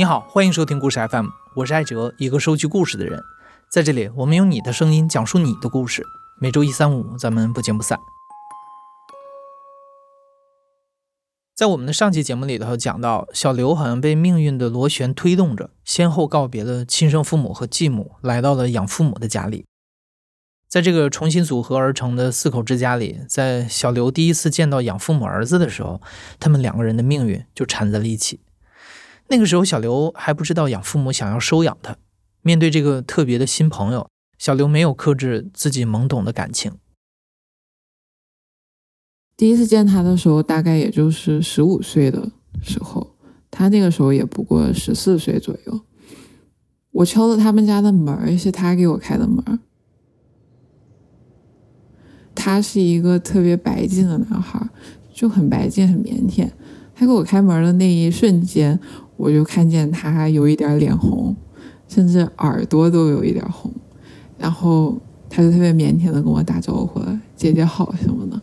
你好，欢迎收听故事 FM，我是艾哲，一个收集故事的人。在这里，我们用你的声音讲述你的故事。每周一、三、五，咱们不见不散。在我们的上期节目里头讲到，小刘好像被命运的螺旋推动着，先后告别了亲生父母和继母，来到了养父母的家里。在这个重新组合而成的四口之家里，在小刘第一次见到养父母儿子的时候，他们两个人的命运就缠在了一起。那个时候，小刘还不知道养父母想要收养他。面对这个特别的新朋友，小刘没有克制自己懵懂的感情。第一次见他的时候，大概也就是十五岁的时候，他那个时候也不过十四岁左右。我敲了他们家的门，是他给我开的门。他是一个特别白净的男孩，就很白净、很腼腆。他给我开门的那一瞬间。我就看见他有一点脸红，甚至耳朵都有一点红，然后他就特别腼腆的跟我打招呼了，姐姐好什么的，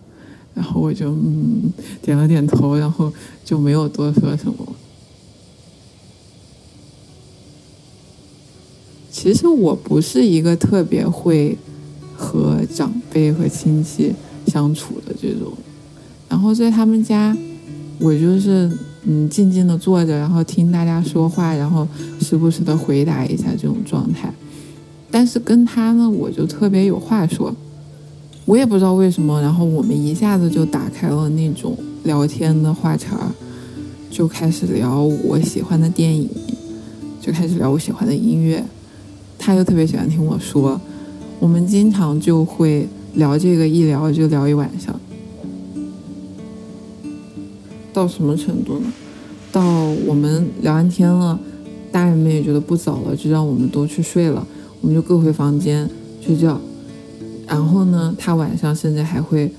然后我就嗯点了点头，然后就没有多说什么。其实我不是一个特别会和长辈和亲戚相处的这种，然后在他们家，我就是。嗯，静静的坐着，然后听大家说话，然后时不时的回答一下这种状态。但是跟他呢，我就特别有话说。我也不知道为什么，然后我们一下子就打开了那种聊天的话茬，就开始聊我喜欢的电影，就开始聊我喜欢的音乐。他又特别喜欢听我说，我们经常就会聊这个，一聊就聊一晚上。到什么程度呢？到我们聊完天了，大人们也觉得不早了，就让我们都去睡了。我们就各回房间睡觉。然后呢，他晚上甚至还会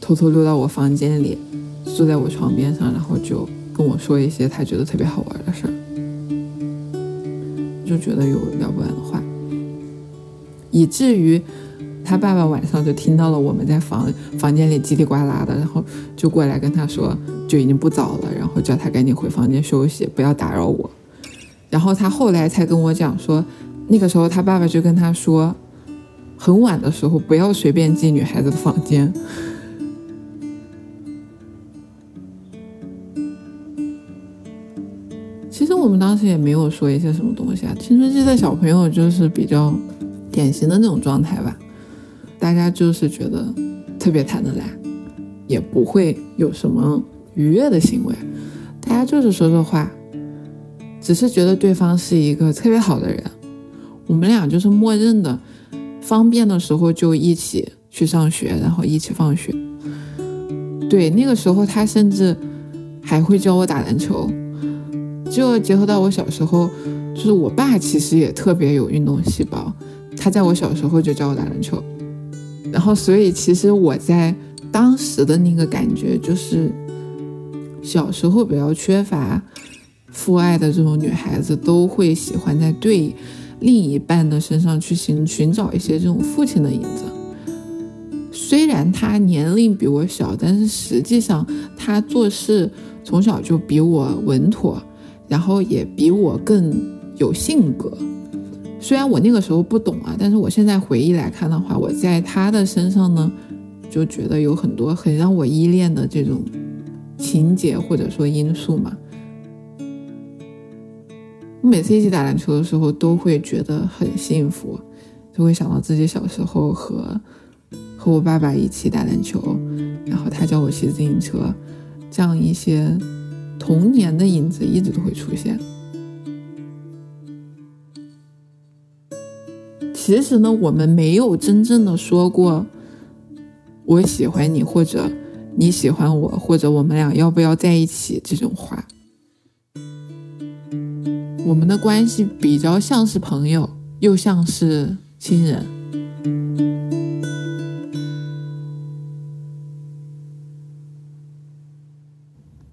偷偷溜到我房间里，坐在我床边上，然后就跟我说一些他觉得特别好玩的事儿，就觉得有聊不完的话，以至于。他爸爸晚上就听到了我们在房房间里叽里呱啦的，然后就过来跟他说，就已经不早了，然后叫他赶紧回房间休息，不要打扰我。然后他后来才跟我讲说，那个时候他爸爸就跟他说，很晚的时候不要随便进女孩子的房间。其实我们当时也没有说一些什么东西啊，青春期的小朋友就是比较典型的那种状态吧。大家就是觉得特别谈得来，也不会有什么愉悦的行为，大家就是说说话，只是觉得对方是一个特别好的人。我们俩就是默认的，方便的时候就一起去上学，然后一起放学。对，那个时候他甚至还会教我打篮球，就结合到我小时候，就是我爸其实也特别有运动细胞，他在我小时候就教我打篮球。然后，所以其实我在当时的那个感觉，就是小时候比较缺乏父爱的这种女孩子，都会喜欢在对另一半的身上去寻寻找一些这种父亲的影子。虽然他年龄比我小，但是实际上他做事从小就比我稳妥，然后也比我更有性格。虽然我那个时候不懂啊，但是我现在回忆来看的话，我在他的身上呢，就觉得有很多很让我依恋的这种情节或者说因素嘛。我每次一起打篮球的时候，都会觉得很幸福，就会想到自己小时候和和我爸爸一起打篮球，然后他教我骑自行车，这样一些童年的影子一直都会出现。其实呢，我们没有真正的说过“我喜欢你”或者“你喜欢我”或者“我们俩要不要在一起”这种话。我们的关系比较像是朋友，又像是亲人。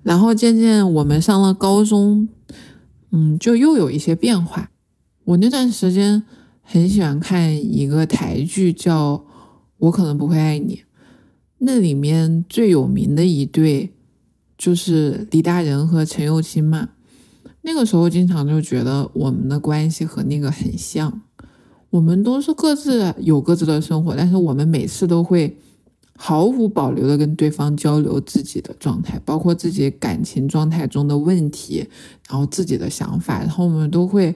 然后渐渐我们上了高中，嗯，就又有一些变化。我那段时间。很喜欢看一个台剧，叫《我可能不会爱你》。那里面最有名的一对就是李大仁和陈又青嘛。那个时候经常就觉得我们的关系和那个很像，我们都是各自有各自的生活，但是我们每次都会毫无保留的跟对方交流自己的状态，包括自己感情状态中的问题，然后自己的想法，然后我们都会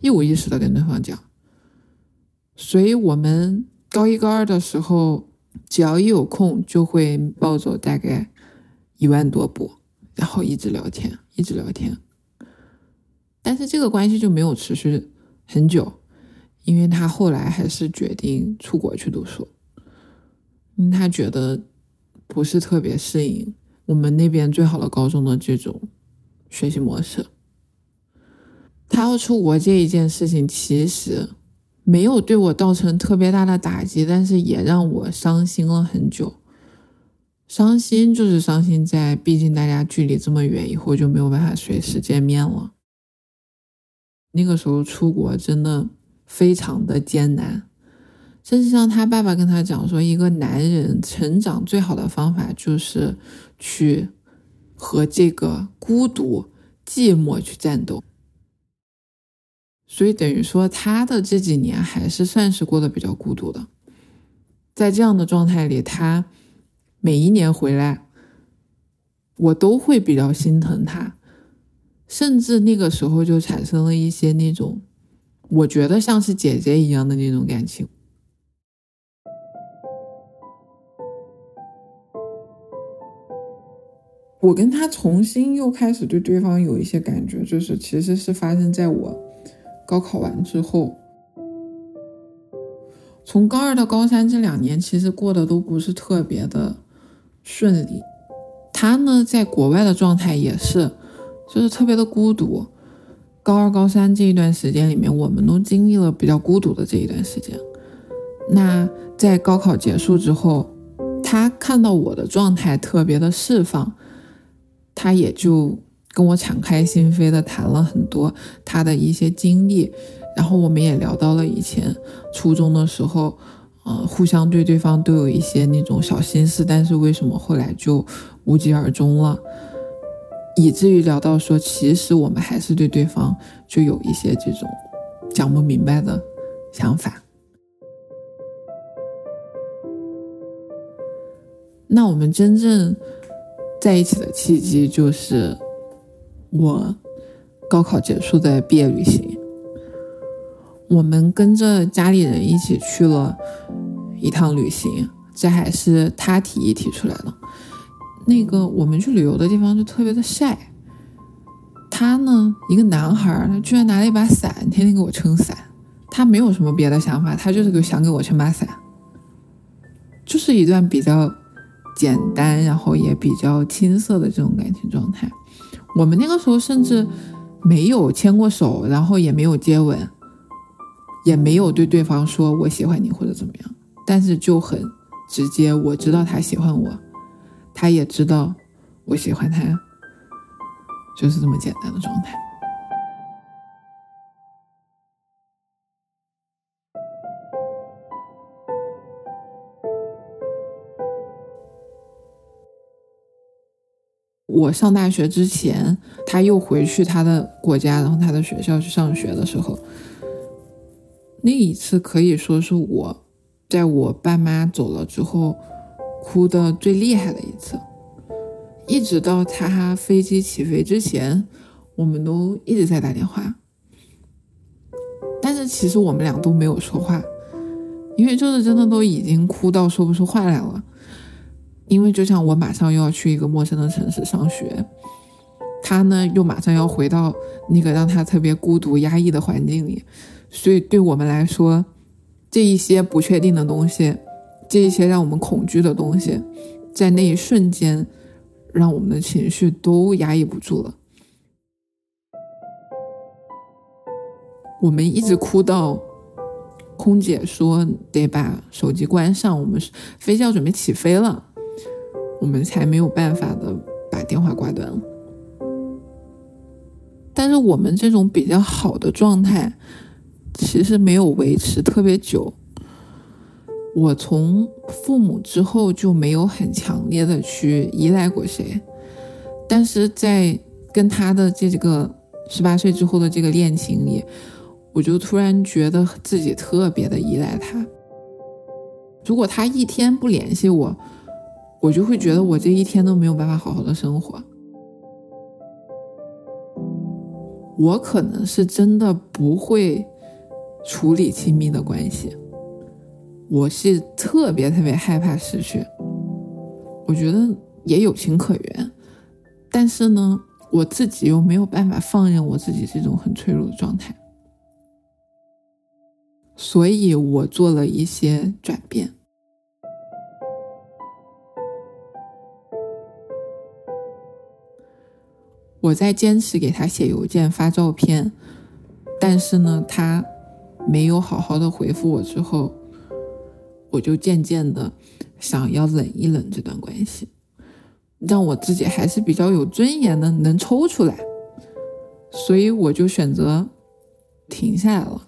一五一十的跟对方讲。所以，我们高一高二的时候，只要一有空，就会暴走大概一万多步，然后一直聊天，一直聊天。但是这个关系就没有持续很久，因为他后来还是决定出国去读书，因为他觉得不是特别适应我们那边最好的高中的这种学习模式。他要出国这一件事情，其实没有对我造成特别大的打击，但是也让我伤心了很久。伤心就是伤心在，毕竟大家距离这么远，以后就没有办法随时见面了。那个时候出国真的非常的艰难，甚至像他爸爸跟他讲说，一个男人成长最好的方法就是去和这个孤独、寂寞去战斗。所以等于说，他的这几年还是算是过得比较孤独的。在这样的状态里，他每一年回来，我都会比较心疼他。甚至那个时候就产生了一些那种，我觉得像是姐姐一样的那种感情。我跟他重新又开始对对方有一些感觉，就是其实是发生在我高考完之后。从高二到高三这两年，其实过得都不是特别的顺利。他呢，在国外的状态也是。就是特别的孤独，高二、高三这一段时间里面，我们都经历了比较孤独的这一段时间。那在高考结束之后，他看到我的状态特别的释放，他也就跟我敞开心扉的谈了很多他的一些经历，然后我们也聊到了以前初中的时候，呃，互相对对方都有一些那种小心思，但是为什么后来就无疾而终了？以至于聊到说，其实我们还是对对方就有一些这种讲不明白的想法。那我们真正在一起的契机，就是我高考结束的毕业旅行。我们跟着家里人一起去了一趟旅行，这还是他提议提出来的。那个我们去旅游的地方就特别的晒，他呢一个男孩，他居然拿了一把伞，天天给我撑伞。他没有什么别的想法，他就是想给我撑把伞，就是一段比较简单，然后也比较青涩的这种感情状态。我们那个时候甚至没有牵过手，然后也没有接吻，也没有对对方说我喜欢你或者怎么样，但是就很直接，我知道他喜欢我。他也知道我喜欢他，就是这么简单的状态。我上大学之前，他又回去他的国家，然后他的学校去上学的时候，那一次可以说是我在我爸妈走了之后。哭的最厉害的一次，一直到他飞机起飞之前，我们都一直在打电话。但是其实我们俩都没有说话，因为就是真的都已经哭到说不出话来了。因为就像我马上又要去一个陌生的城市上学，他呢又马上要回到那个让他特别孤独压抑的环境里，所以对我们来说，这一些不确定的东西。这一些让我们恐惧的东西，在那一瞬间，让我们的情绪都压抑不住了。我们一直哭到空姐说得把手机关上，我们飞机要准备起飞了，我们才没有办法的把电话挂断了。但是我们这种比较好的状态，其实没有维持特别久。我从父母之后就没有很强烈的去依赖过谁，但是在跟他的这个十八岁之后的这个恋情里，我就突然觉得自己特别的依赖他。如果他一天不联系我，我就会觉得我这一天都没有办法好好的生活。我可能是真的不会处理亲密的关系，我是特别特别害怕失去。我觉得也有情可原，但是呢，我自己又没有办法放任我自己这种很脆弱的状态，所以我做了一些转变。我在坚持给他写邮件、发照片，但是呢，他没有好好的回复我之后，我就渐渐的想要冷一冷这段关系，让我自己还是比较有尊严的能抽出来，所以我就选择停下来了。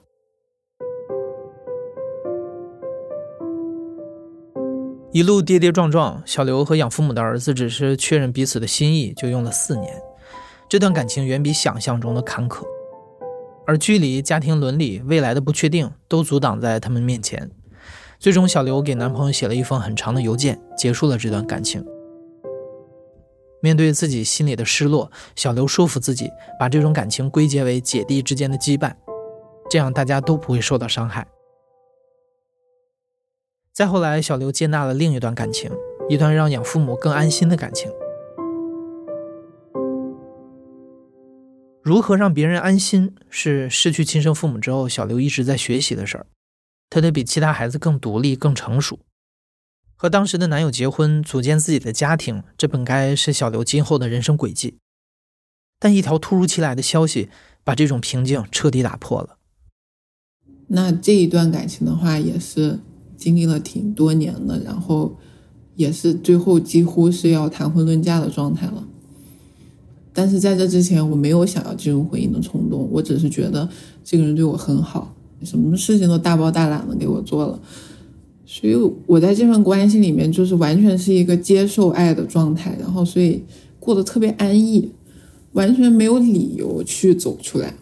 一路跌跌撞撞，小刘和养父母的儿子只是确认彼此的心意，就用了四年。这段感情远比想象中的坎坷，而距离、家庭伦理、未来的不确定都阻挡在他们面前。最终，小刘给男朋友写了一封很长的邮件，结束了这段感情。面对自己心里的失落，小刘说服自己把这种感情归结为姐弟之间的羁绊，这样大家都不会受到伤害。再后来，小刘接纳了另一段感情，一段让养父母更安心的感情。如何让别人安心，是失去亲生父母之后，小刘一直在学习的事儿。他得比其他孩子更独立、更成熟。和当时的男友结婚，组建自己的家庭，这本该是小刘今后的人生轨迹。但一条突如其来的消息，把这种平静彻底打破了。那这一段感情的话，也是经历了挺多年的，然后也是最后几乎是要谈婚论嫁的状态了。但是在这之前，我没有想要进入婚姻的冲动，我只是觉得这个人对我很好，什么事情都大包大揽的给我做了，所以我在这份关系里面就是完全是一个接受爱的状态，然后所以过得特别安逸，完全没有理由去走出来。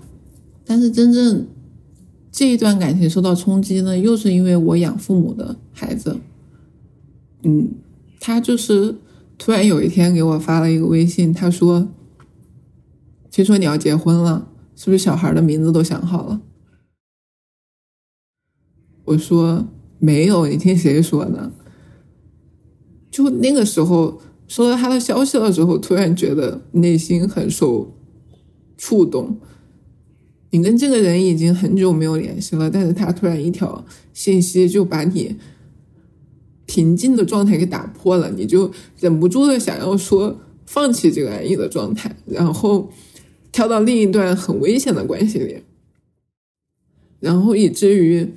但是真正这一段感情受到冲击呢，又是因为我养父母的孩子，嗯，他就是突然有一天给我发了一个微信，他说。听说你要结婚了，是不是小孩的名字都想好了？我说没有，你听谁说的？就那个时候收到他的消息的时候，突然觉得内心很受触动。你跟这个人已经很久没有联系了，但是他突然一条信息就把你平静的状态给打破了，你就忍不住的想要说放弃这个安逸的状态，然后。跳到另一段很危险的关系里，然后以至于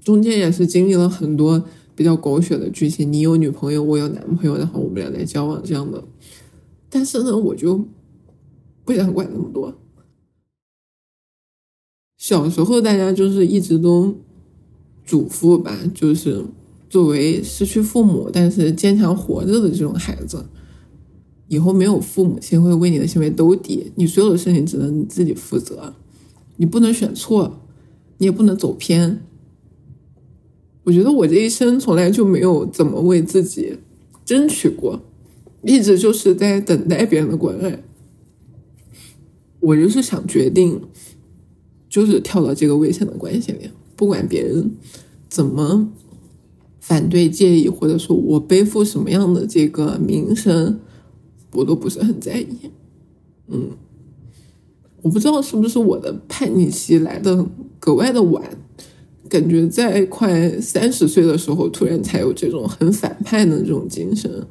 中间也是经历了很多比较狗血的剧情。你有女朋友，我有男朋友，然后我们俩在交往这样的。但是呢，我就不想管那么多。小时候大家就是一直都嘱咐吧，就是作为失去父母但是坚强活着的这种孩子。以后没有父母亲会为你的行为兜底，你所有的事情只能你自己负责，你不能选错，你也不能走偏。我觉得我这一生从来就没有怎么为自己争取过，一直就是在等待别人的关爱。我就是想决定，就是跳到这个危险的关系里，不管别人怎么反对、介意，或者说我背负什么样的这个名声。我都不是很在意，嗯，我不知道是不是我的叛逆期来的格外的晚，感觉在快三十岁的时候，突然才有这种很反叛的这种精神，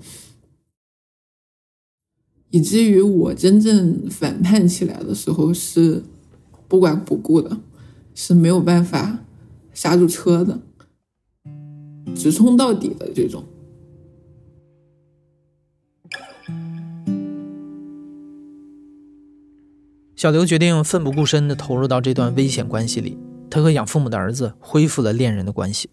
以至于我真正反叛起来的时候是不管不顾的，是没有办法刹住车的，直冲到底的这种。小刘决定奋不顾身地投入到这段危险关系里，他和养父母的儿子恢复了恋人的关系。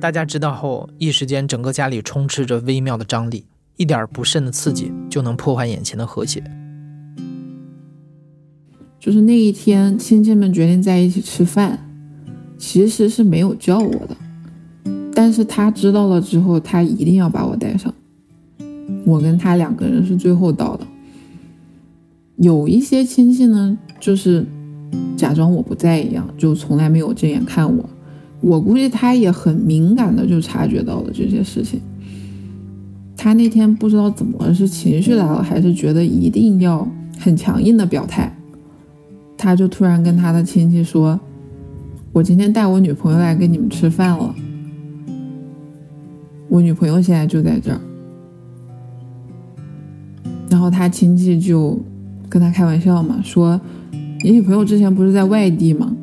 大家知道后，一时间整个家里充斥着微妙的张力，一点不慎的刺激就能破坏眼前的和谐。就是那一天亲戚们决定在一起吃饭，其实是没有叫我的，但是他知道了之后，他一定要把我带上。我跟他两个人是最后到的。有一些亲戚呢，就是假装我不在一样，就从来没有正眼看我。我估计他也很敏感的就察觉到了这些事情。他那天不知道怎么是情绪来了，还是觉得一定要很强硬的表态，他就突然跟他的亲戚说：“我今天带我女朋友来跟你们吃饭了，我女朋友现在就在这儿。”然后他亲戚就。跟他开玩笑嘛，说你女朋友之前不是在外地吗？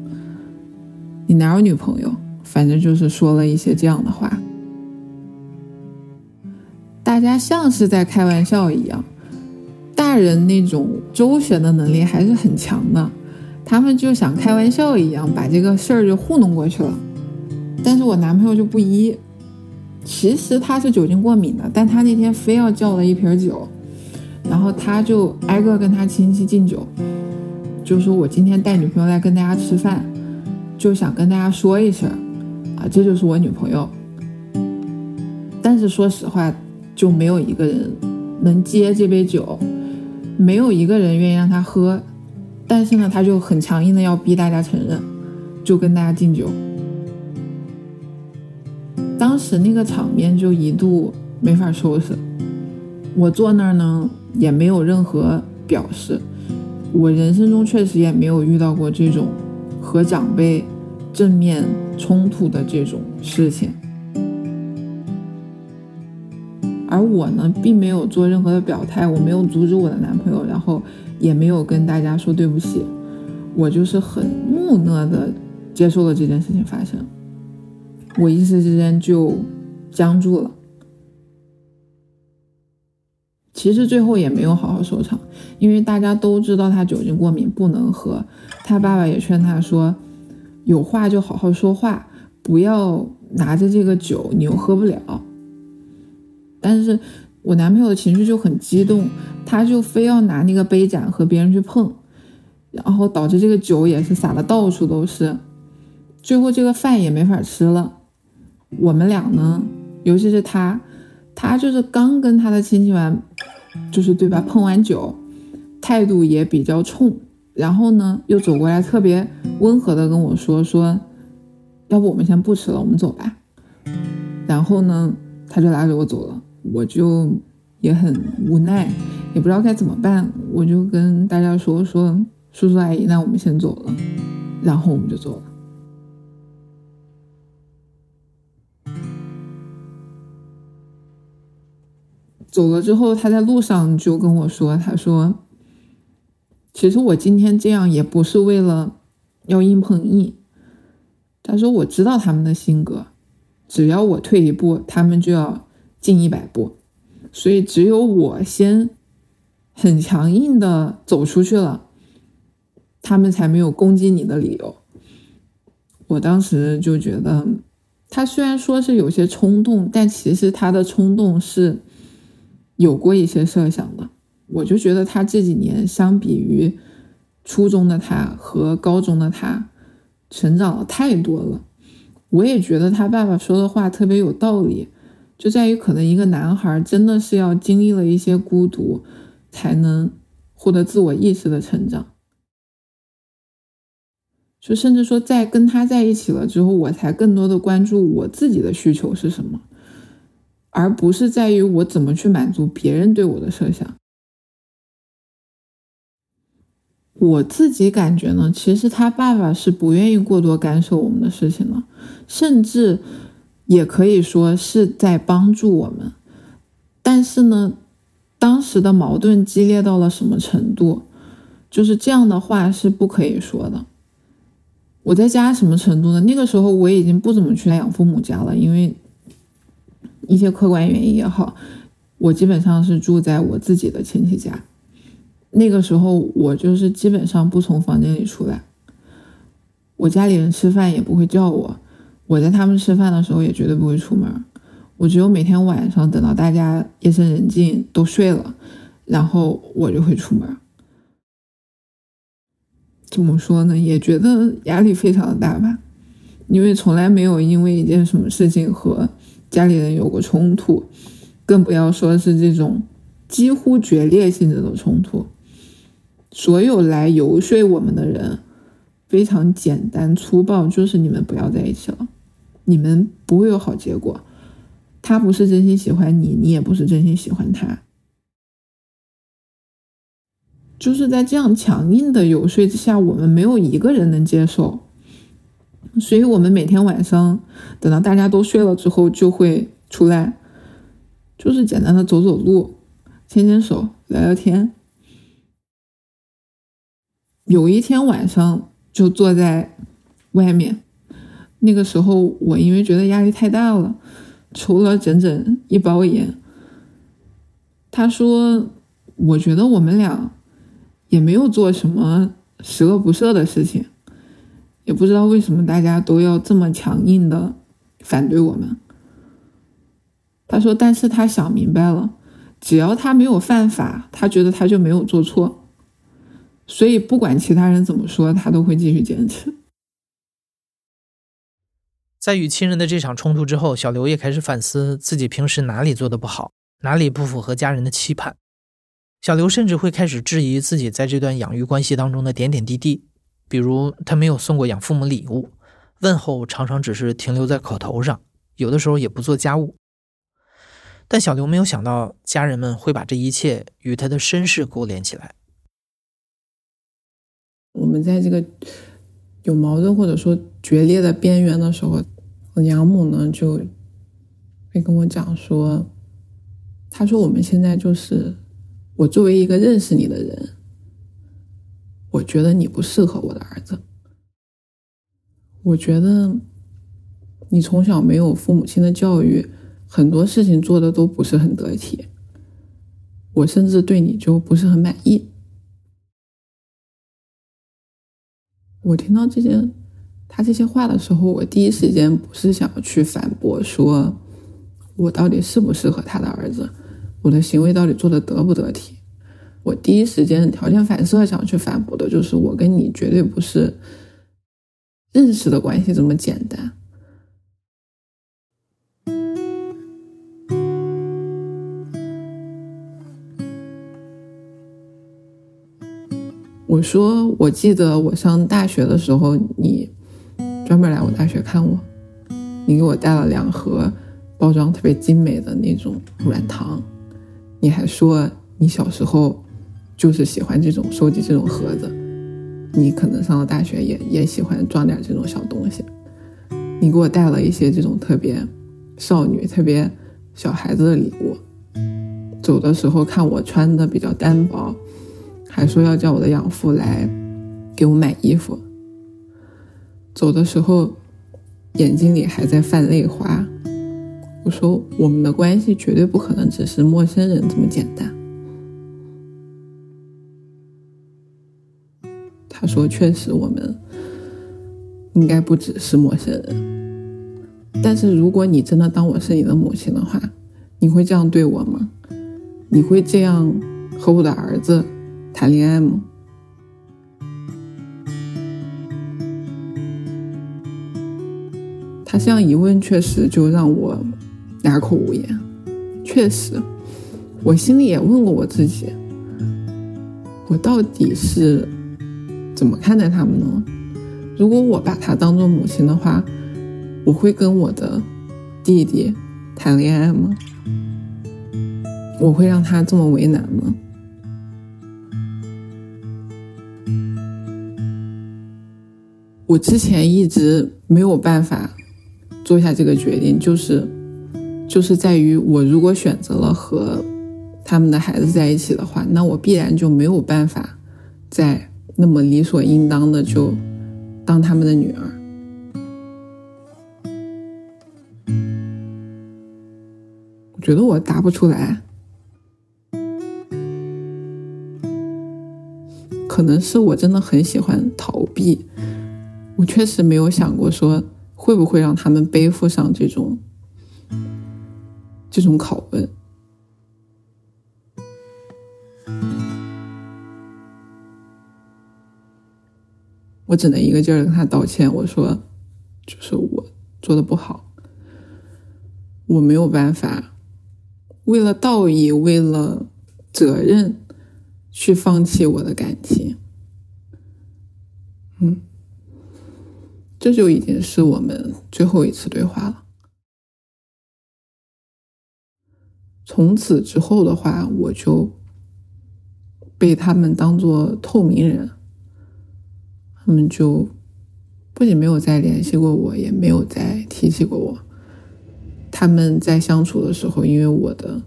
你哪有女朋友？反正就是说了一些这样的话。大家像是在开玩笑一样，大人那种周旋的能力还是很强的，他们就想开玩笑一样把这个事儿就糊弄过去了。但是我男朋友就不依，其实他是酒精过敏的，但他那天非要叫了一瓶酒。然后他就挨个跟他亲戚敬酒，就说我今天带女朋友来跟大家吃饭，就想跟大家说一声，啊，这就是我女朋友。但是说实话，就没有一个人能接这杯酒，没有一个人愿意让他喝。但是呢，他就很强硬的要逼大家承认，就跟大家敬酒。当时那个场面就一度没法收拾。我坐那儿呢。也没有任何表示，我人生中确实也没有遇到过这种和长辈正面冲突的这种事情，而我呢，并没有做任何的表态，我没有阻止我的男朋友，然后也没有跟大家说对不起，我就是很木讷的接受了这件事情发生，我一时之间就僵住了。其实最后也没有好好收场，因为大家都知道他酒精过敏不能喝。他爸爸也劝他说：“有话就好好说话，不要拿着这个酒，你又喝不了。”但是我男朋友的情绪就很激动，他就非要拿那个杯盏和别人去碰，然后导致这个酒也是洒的到处都是。最后这个饭也没法吃了。我们俩呢，尤其是他。他就是刚跟他的亲戚完，就是对吧？碰完酒，态度也比较冲，然后呢，又走过来特别温和的跟我说说，要不我们先不吃了，我们走吧。然后呢，他就拉着我走了，我就也很无奈，也不知道该怎么办，我就跟大家说说，叔叔阿姨，那我们先走了，然后我们就走了。走了之后，他在路上就跟我说：“他说，其实我今天这样也不是为了要硬碰硬。他说我知道他们的性格，只要我退一步，他们就要进一百步，所以只有我先很强硬的走出去了，他们才没有攻击你的理由。”我当时就觉得，他虽然说是有些冲动，但其实他的冲动是。有过一些设想的，我就觉得他这几年相比于初中的他和高中的他，成长了太多了。我也觉得他爸爸说的话特别有道理，就在于可能一个男孩真的是要经历了一些孤独，才能获得自我意识的成长。就甚至说，在跟他在一起了之后，我才更多的关注我自己的需求是什么。而不是在于我怎么去满足别人对我的设想。我自己感觉呢，其实他爸爸是不愿意过多干涉我们的事情的，甚至也可以说是在帮助我们。但是呢，当时的矛盾激烈到了什么程度？就是这样的话是不可以说的。我在家什么程度呢？那个时候我已经不怎么去养父母家了，因为。一些客观原因也好，我基本上是住在我自己的亲戚家。那个时候，我就是基本上不从房间里出来。我家里人吃饭也不会叫我，我在他们吃饭的时候也绝对不会出门。我只有每天晚上等到大家夜深人静都睡了，然后我就会出门。怎么说呢？也觉得压力非常的大吧，因为从来没有因为一件什么事情和家里人有过冲突，更不要说是这种几乎决裂性质的冲突。所有来游说我们的人，非常简单粗暴，就是你们不要在一起了，你们不会有好结果。他不是真心喜欢你，你也不是真心喜欢他。就是在这样强硬的游说之下，我们没有一个人能接受，所以我们每天晚上等到大家都睡了之后，就会出来，就是简单的走走路、牵牵手、聊聊天。有一天晚上就坐在外面，那个时候我因为觉得压力太大了，抽了整整一包烟。他说：“我觉得我们俩。”也没有做什么十恶不赦的事情，也不知道为什么大家都要这么强硬的反对我们。他说：“但是他想明白了，只要他没有犯法，他觉得他就没有做错，所以不管其他人怎么说，他都会继续坚持。”在与亲人的这场冲突之后，小刘也开始反思自己平时哪里做的不好，哪里不符合家人的期盼。小刘甚至会开始质疑自己在这段养育关系当中的点点滴滴，比如他没有送过养父母礼物，问候常常只是停留在口头上，有的时候也不做家务。但小刘没有想到，家人们会把这一切与他的身世勾连起来。我们在这个有矛盾或者说决裂的边缘的时候，我养母呢就会跟我讲说：“他说我们现在就是。”我作为一个认识你的人，我觉得你不适合我的儿子。我觉得你从小没有父母亲的教育，很多事情做的都不是很得体。我甚至对你就不是很满意。我听到这些他这些话的时候，我第一时间不是想要去反驳，说我到底适不适合他的儿子。我的行为到底做的得不得体？我第一时间条件反射想去反驳的就是，我跟你绝对不是认识的关系这么简单。我说，我记得我上大学的时候，你专门来我大学看我，你给我带了两盒包装特别精美的那种软糖。你还说你小时候就是喜欢这种收集这种盒子，你可能上了大学也也喜欢装点这种小东西。你给我带了一些这种特别少女、特别小孩子的礼物。走的时候看我穿的比较单薄，还说要叫我的养父来给我买衣服。走的时候眼睛里还在泛泪花。我说，我们的关系绝对不可能只是陌生人这么简单。说：“确实，我们应该不只是陌生人。但是，如果你真的当我是你的母亲的话，你会这样对我吗？你会这样和我的儿子谈恋爱吗？”他这样一问，确实就让我。哑口无言，确实，我心里也问过我自己，我到底是怎么看待他们呢？如果我把他当做母亲的话，我会跟我的弟弟谈恋爱吗？我会让他这么为难吗？我之前一直没有办法做下这个决定，就是。就是在于我如果选择了和他们的孩子在一起的话，那我必然就没有办法再那么理所应当的就当他们的女儿。我觉得我答不出来，可能是我真的很喜欢逃避。我确实没有想过说会不会让他们背负上这种。这种拷问，我只能一个劲儿跟他道歉。我说，就是我做的不好，我没有办法为了道义，为了责任去放弃我的感情。嗯，这就已经是我们最后一次对话了。从此之后的话，我就被他们当做透明人，他们就不仅没有再联系过我，也没有再提起过我。他们在相处的时候，因为我的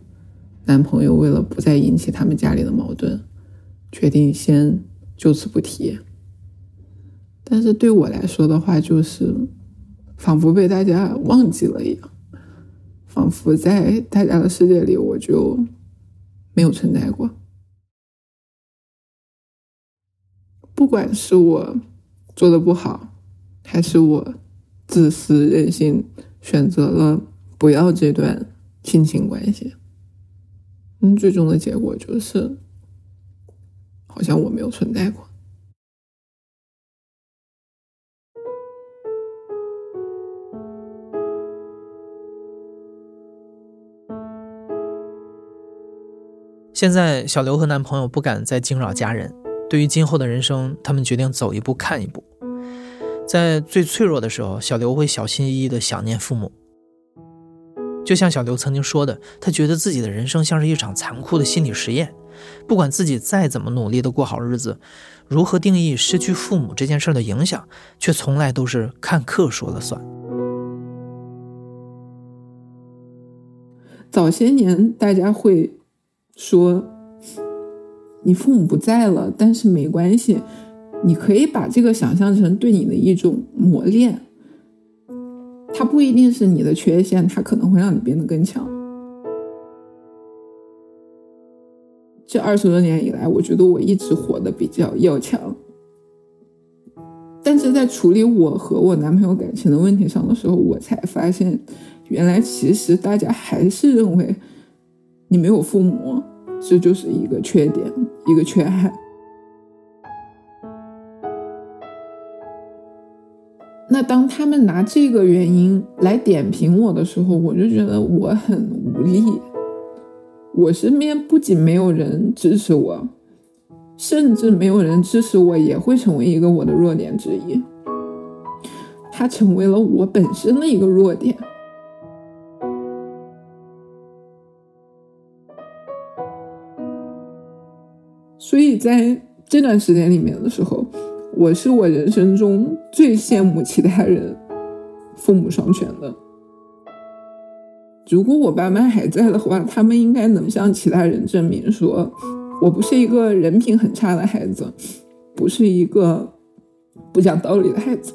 男朋友为了不再引起他们家里的矛盾，决定先就此不提。但是对我来说的话，就是仿佛被大家忘记了一样。仿佛在大家的世界里，我就没有存在过。不管是我做的不好，还是我自私任性，选择了不要这段亲情关系，嗯，最终的结果就是，好像我没有存在过。现在，小刘和男朋友不敢再惊扰家人。对于今后的人生，他们决定走一步看一步。在最脆弱的时候，小刘会小心翼翼地想念父母。就像小刘曾经说的，他觉得自己的人生像是一场残酷的心理实验。不管自己再怎么努力地过好日子，如何定义失去父母这件事的影响，却从来都是看客说了算。早些年，大家会。说，你父母不在了，但是没关系，你可以把这个想象成对你的一种磨练。它不一定是你的缺陷，它可能会让你变得更强。这二十多年以来，我觉得我一直活得比较要强，但是在处理我和我男朋友感情的问题上的时候，我才发现，原来其实大家还是认为。你没有父母，这就是一个缺点，一个缺憾。那当他们拿这个原因来点评我的时候，我就觉得我很无力。我身边不仅没有人支持我，甚至没有人支持我，也会成为一个我的弱点之一。它成为了我本身的一个弱点。所以在这段时间里面的时候，我是我人生中最羡慕其他人父母双全的。如果我爸妈还在的话，他们应该能向其他人证明，说我不是一个人品很差的孩子，不是一个不讲道理的孩子。